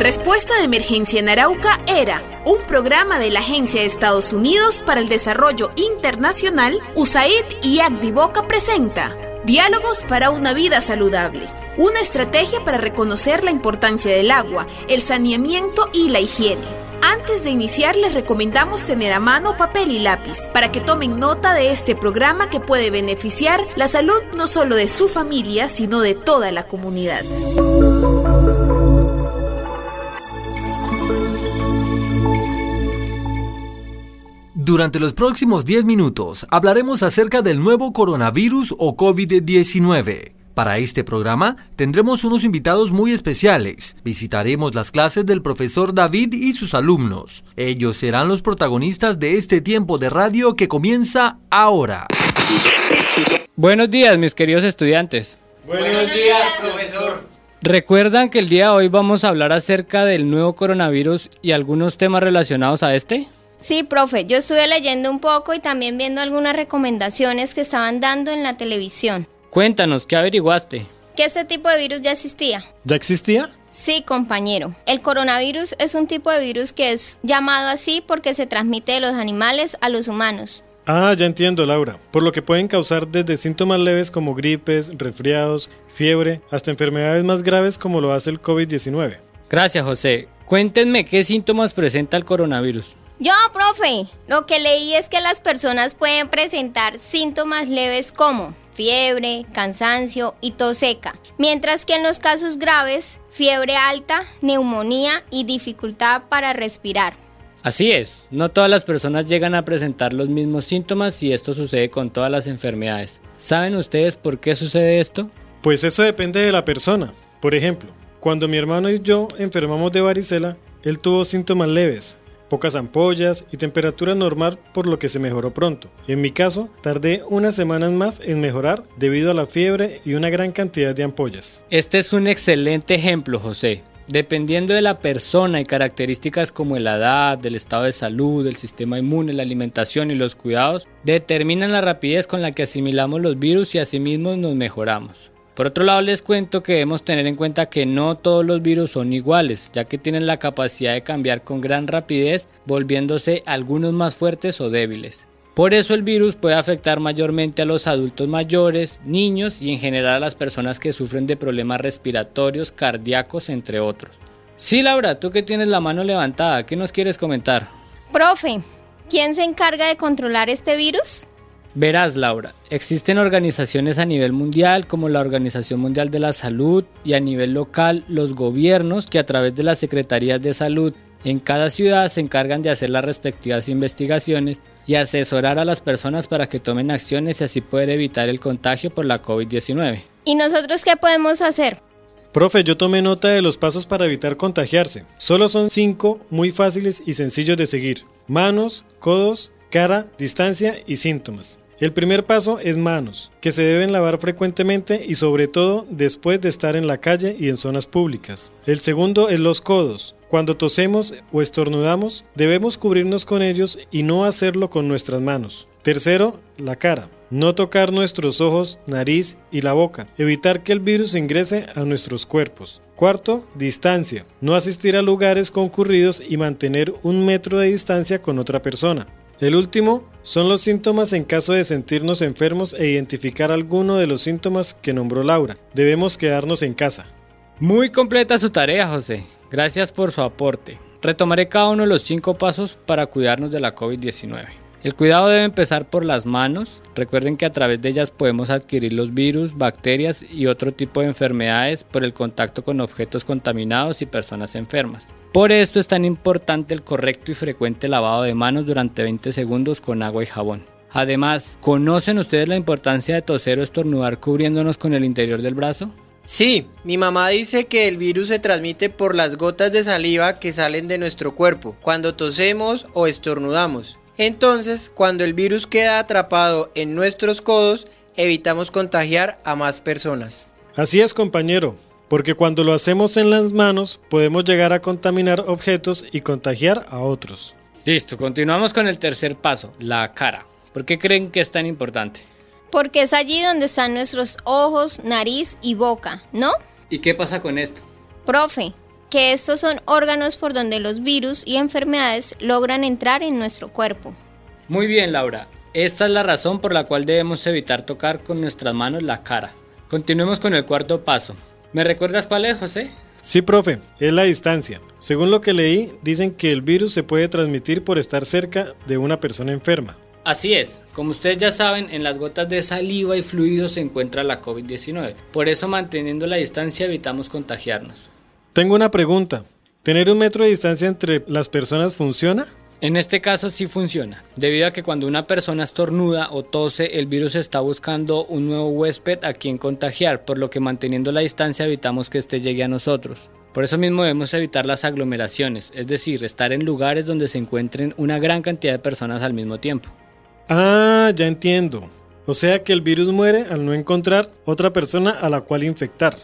Respuesta de Emergencia en Arauca era un programa de la Agencia de Estados Unidos para el Desarrollo Internacional, USAID y Boca presenta Diálogos para una vida saludable. Una estrategia para reconocer la importancia del agua, el saneamiento y la higiene. Antes de iniciar les recomendamos tener a mano papel y lápiz para que tomen nota de este programa que puede beneficiar la salud no solo de su familia, sino de toda la comunidad. Durante los próximos 10 minutos hablaremos acerca del nuevo coronavirus o COVID-19. Para este programa tendremos unos invitados muy especiales. Visitaremos las clases del profesor David y sus alumnos. Ellos serán los protagonistas de este tiempo de radio que comienza ahora. Buenos días, mis queridos estudiantes. Buenos días, profesor. ¿Recuerdan que el día de hoy vamos a hablar acerca del nuevo coronavirus y algunos temas relacionados a este? Sí, profe, yo estuve leyendo un poco y también viendo algunas recomendaciones que estaban dando en la televisión. Cuéntanos, ¿qué averiguaste? Que este tipo de virus ya existía. ¿Ya existía? Sí, compañero. El coronavirus es un tipo de virus que es llamado así porque se transmite de los animales a los humanos. Ah, ya entiendo, Laura. Por lo que pueden causar desde síntomas leves como gripes, resfriados, fiebre, hasta enfermedades más graves como lo hace el COVID-19. Gracias, José. Cuéntenme qué síntomas presenta el coronavirus. Yo, profe, lo que leí es que las personas pueden presentar síntomas leves como fiebre, cansancio y tos seca, mientras que en los casos graves, fiebre alta, neumonía y dificultad para respirar. Así es, no todas las personas llegan a presentar los mismos síntomas y esto sucede con todas las enfermedades. ¿Saben ustedes por qué sucede esto? Pues eso depende de la persona. Por ejemplo, cuando mi hermano y yo enfermamos de varicela, él tuvo síntomas leves, pocas ampollas y temperatura normal por lo que se mejoró pronto. En mi caso, tardé unas semanas más en mejorar debido a la fiebre y una gran cantidad de ampollas. Este es un excelente ejemplo, José. Dependiendo de la persona y características como la edad, del estado de salud, el sistema inmune, la alimentación y los cuidados, determinan la rapidez con la que asimilamos los virus y asimismo nos mejoramos. Por otro lado, les cuento que debemos tener en cuenta que no todos los virus son iguales, ya que tienen la capacidad de cambiar con gran rapidez, volviéndose algunos más fuertes o débiles. Por eso el virus puede afectar mayormente a los adultos mayores, niños y en general a las personas que sufren de problemas respiratorios, cardíacos, entre otros. Sí, Laura, tú que tienes la mano levantada, ¿qué nos quieres comentar? Profe, ¿quién se encarga de controlar este virus? Verás, Laura, existen organizaciones a nivel mundial como la Organización Mundial de la Salud y a nivel local los gobiernos que a través de las secretarías de salud en cada ciudad se encargan de hacer las respectivas investigaciones y asesorar a las personas para que tomen acciones y así poder evitar el contagio por la COVID-19. ¿Y nosotros qué podemos hacer? Profe, yo tomé nota de los pasos para evitar contagiarse. Solo son cinco muy fáciles y sencillos de seguir. Manos, codos, cara, distancia y síntomas. El primer paso es manos, que se deben lavar frecuentemente y sobre todo después de estar en la calle y en zonas públicas. El segundo es los codos. Cuando tosemos o estornudamos, debemos cubrirnos con ellos y no hacerlo con nuestras manos. Tercero, la cara. No tocar nuestros ojos, nariz y la boca. Evitar que el virus ingrese a nuestros cuerpos. Cuarto, distancia. No asistir a lugares concurridos y mantener un metro de distancia con otra persona. El último son los síntomas en caso de sentirnos enfermos e identificar alguno de los síntomas que nombró Laura. Debemos quedarnos en casa. Muy completa su tarea, José. Gracias por su aporte. Retomaré cada uno de los cinco pasos para cuidarnos de la COVID-19. El cuidado debe empezar por las manos. Recuerden que a través de ellas podemos adquirir los virus, bacterias y otro tipo de enfermedades por el contacto con objetos contaminados y personas enfermas. Por esto es tan importante el correcto y frecuente lavado de manos durante 20 segundos con agua y jabón. Además, ¿conocen ustedes la importancia de toser o estornudar cubriéndonos con el interior del brazo? Sí, mi mamá dice que el virus se transmite por las gotas de saliva que salen de nuestro cuerpo cuando tosemos o estornudamos. Entonces, cuando el virus queda atrapado en nuestros codos, evitamos contagiar a más personas. Así es, compañero, porque cuando lo hacemos en las manos podemos llegar a contaminar objetos y contagiar a otros. Listo, continuamos con el tercer paso, la cara. ¿Por qué creen que es tan importante? Porque es allí donde están nuestros ojos, nariz y boca, ¿no? ¿Y qué pasa con esto? Profe, que estos son órganos por donde los virus y enfermedades logran entrar en nuestro cuerpo. Muy bien, Laura. Esta es la razón por la cual debemos evitar tocar con nuestras manos la cara. Continuemos con el cuarto paso. ¿Me recuerdas cuál es, José? Sí, profe, es la distancia. Según lo que leí, dicen que el virus se puede transmitir por estar cerca de una persona enferma. Así es, como ustedes ya saben, en las gotas de saliva y fluidos se encuentra la COVID-19. Por eso manteniendo la distancia evitamos contagiarnos. Tengo una pregunta. ¿Tener un metro de distancia entre las personas funciona? En este caso sí funciona, debido a que cuando una persona estornuda o tose, el virus está buscando un nuevo huésped a quien contagiar, por lo que manteniendo la distancia evitamos que éste llegue a nosotros. Por eso mismo debemos evitar las aglomeraciones, es decir, estar en lugares donde se encuentren una gran cantidad de personas al mismo tiempo. Ah, ya entiendo. O sea que el virus muere al no encontrar otra persona a la cual infectar.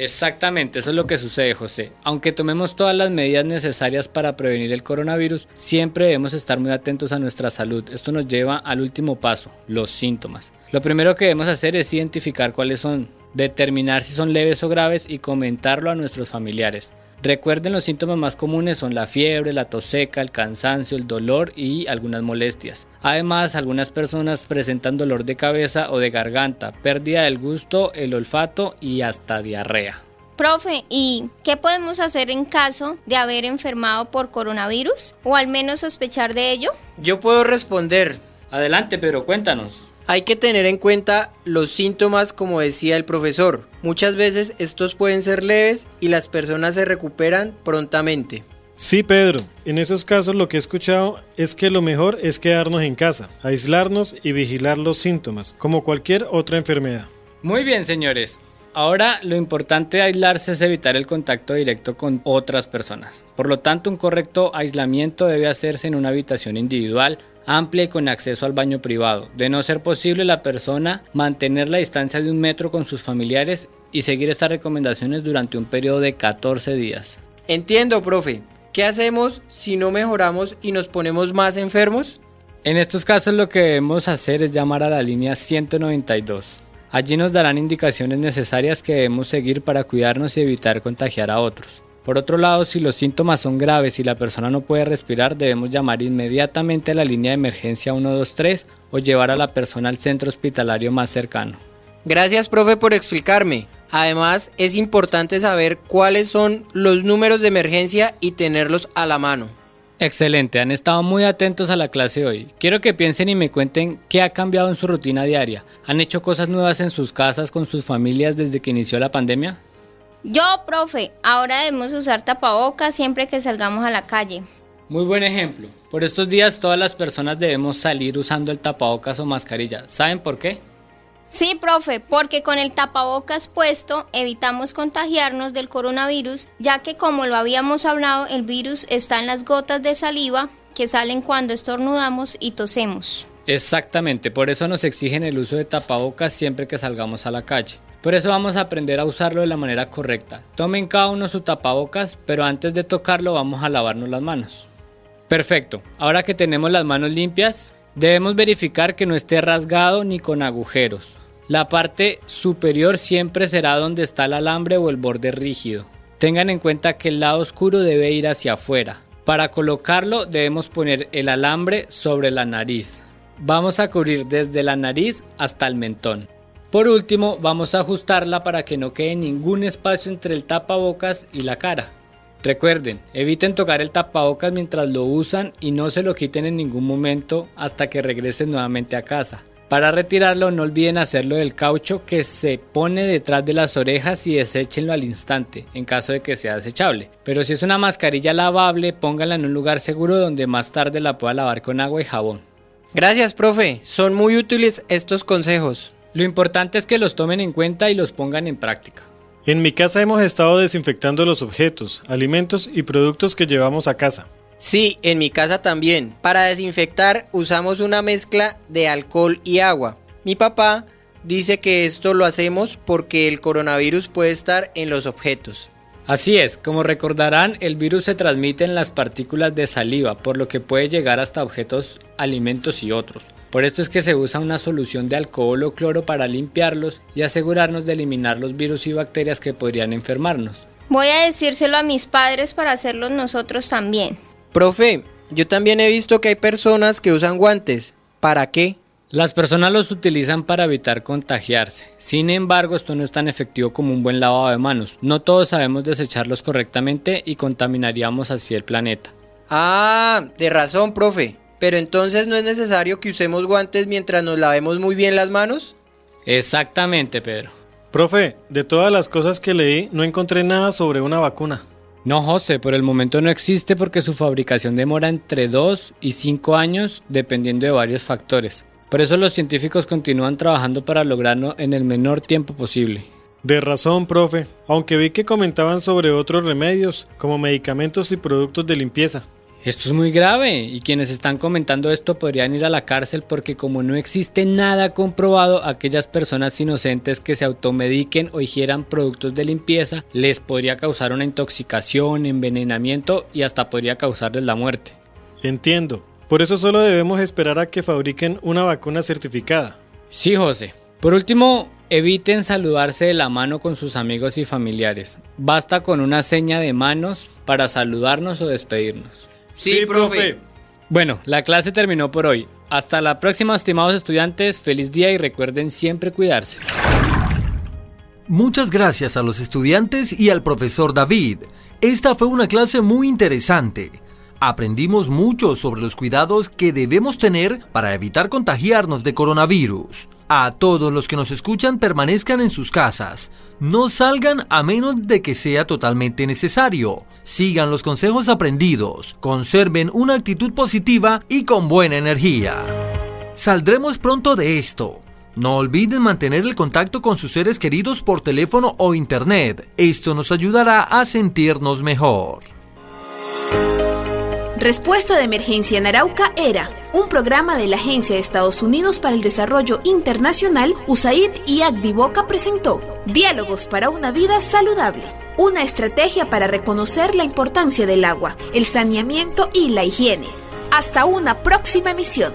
Exactamente, eso es lo que sucede, José. Aunque tomemos todas las medidas necesarias para prevenir el coronavirus, siempre debemos estar muy atentos a nuestra salud. Esto nos lleva al último paso, los síntomas. Lo primero que debemos hacer es identificar cuáles son, determinar si son leves o graves y comentarlo a nuestros familiares. Recuerden los síntomas más comunes son la fiebre, la tos seca, el cansancio, el dolor y algunas molestias. Además, algunas personas presentan dolor de cabeza o de garganta, pérdida del gusto, el olfato y hasta diarrea. Profe, ¿y qué podemos hacer en caso de haber enfermado por coronavirus o al menos sospechar de ello? Yo puedo responder. Adelante, pero cuéntanos. Hay que tener en cuenta los síntomas como decía el profesor. Muchas veces estos pueden ser leves y las personas se recuperan prontamente. Sí, Pedro. En esos casos lo que he escuchado es que lo mejor es quedarnos en casa, aislarnos y vigilar los síntomas, como cualquier otra enfermedad. Muy bien, señores. Ahora lo importante de aislarse es evitar el contacto directo con otras personas. Por lo tanto, un correcto aislamiento debe hacerse en una habitación individual, amplia y con acceso al baño privado. De no ser posible, la persona mantener la distancia de un metro con sus familiares y seguir estas recomendaciones durante un periodo de 14 días. Entiendo, profe. ¿Qué hacemos si no mejoramos y nos ponemos más enfermos? En estos casos lo que debemos hacer es llamar a la línea 192. Allí nos darán indicaciones necesarias que debemos seguir para cuidarnos y evitar contagiar a otros. Por otro lado, si los síntomas son graves y la persona no puede respirar, debemos llamar inmediatamente a la línea de emergencia 123 o llevar a la persona al centro hospitalario más cercano. Gracias, profe, por explicarme. Además, es importante saber cuáles son los números de emergencia y tenerlos a la mano. Excelente, han estado muy atentos a la clase hoy. Quiero que piensen y me cuenten qué ha cambiado en su rutina diaria. ¿Han hecho cosas nuevas en sus casas con sus familias desde que inició la pandemia? Yo, profe, ahora debemos usar tapabocas siempre que salgamos a la calle. Muy buen ejemplo. Por estos días todas las personas debemos salir usando el tapabocas o mascarilla. ¿Saben por qué? Sí, profe, porque con el tapabocas puesto evitamos contagiarnos del coronavirus, ya que como lo habíamos hablado, el virus está en las gotas de saliva que salen cuando estornudamos y tosemos. Exactamente, por eso nos exigen el uso de tapabocas siempre que salgamos a la calle. Por eso vamos a aprender a usarlo de la manera correcta. Tomen cada uno su tapabocas, pero antes de tocarlo vamos a lavarnos las manos. Perfecto, ahora que tenemos las manos limpias, debemos verificar que no esté rasgado ni con agujeros. La parte superior siempre será donde está el alambre o el borde rígido. Tengan en cuenta que el lado oscuro debe ir hacia afuera. Para colocarlo debemos poner el alambre sobre la nariz. Vamos a cubrir desde la nariz hasta el mentón. Por último, vamos a ajustarla para que no quede ningún espacio entre el tapabocas y la cara. Recuerden, eviten tocar el tapabocas mientras lo usan y no se lo quiten en ningún momento hasta que regresen nuevamente a casa. Para retirarlo no olviden hacerlo del caucho que se pone detrás de las orejas y deséchenlo al instante en caso de que sea desechable. Pero si es una mascarilla lavable, pónganla en un lugar seguro donde más tarde la pueda lavar con agua y jabón. Gracias, profe. Son muy útiles estos consejos. Lo importante es que los tomen en cuenta y los pongan en práctica. En mi casa hemos estado desinfectando los objetos, alimentos y productos que llevamos a casa. Sí, en mi casa también. Para desinfectar usamos una mezcla de alcohol y agua. Mi papá dice que esto lo hacemos porque el coronavirus puede estar en los objetos. Así es, como recordarán, el virus se transmite en las partículas de saliva, por lo que puede llegar hasta objetos, alimentos y otros. Por esto es que se usa una solución de alcohol o cloro para limpiarlos y asegurarnos de eliminar los virus y bacterias que podrían enfermarnos. Voy a decírselo a mis padres para hacerlo nosotros también. Profe, yo también he visto que hay personas que usan guantes. ¿Para qué? Las personas los utilizan para evitar contagiarse. Sin embargo, esto no es tan efectivo como un buen lavado de manos. No todos sabemos desecharlos correctamente y contaminaríamos así el planeta. Ah, de razón, profe. Pero entonces no es necesario que usemos guantes mientras nos lavemos muy bien las manos? Exactamente, Pedro. Profe, de todas las cosas que leí, no encontré nada sobre una vacuna. No, José, por el momento no existe porque su fabricación demora entre 2 y 5 años dependiendo de varios factores. Por eso los científicos continúan trabajando para lograrlo en el menor tiempo posible. De razón, profe, aunque vi que comentaban sobre otros remedios, como medicamentos y productos de limpieza. Esto es muy grave y quienes están comentando esto podrían ir a la cárcel porque como no existe nada comprobado, aquellas personas inocentes que se automediquen o hicieran productos de limpieza les podría causar una intoxicación, envenenamiento y hasta podría causarles la muerte. Entiendo. Por eso solo debemos esperar a que fabriquen una vacuna certificada. Sí, José. Por último, eviten saludarse de la mano con sus amigos y familiares. Basta con una seña de manos para saludarnos o despedirnos. Sí, profe. Bueno, la clase terminó por hoy. Hasta la próxima, estimados estudiantes. Feliz día y recuerden siempre cuidarse. Muchas gracias a los estudiantes y al profesor David. Esta fue una clase muy interesante. Aprendimos mucho sobre los cuidados que debemos tener para evitar contagiarnos de coronavirus. A todos los que nos escuchan permanezcan en sus casas. No salgan a menos de que sea totalmente necesario. Sigan los consejos aprendidos. Conserven una actitud positiva y con buena energía. Saldremos pronto de esto. No olviden mantener el contacto con sus seres queridos por teléfono o internet. Esto nos ayudará a sentirnos mejor. Respuesta de Emergencia en Arauca era un programa de la Agencia de Estados Unidos para el Desarrollo Internacional, USAID y Agdivoca presentó Diálogos para una vida saludable, una estrategia para reconocer la importancia del agua, el saneamiento y la higiene. Hasta una próxima emisión.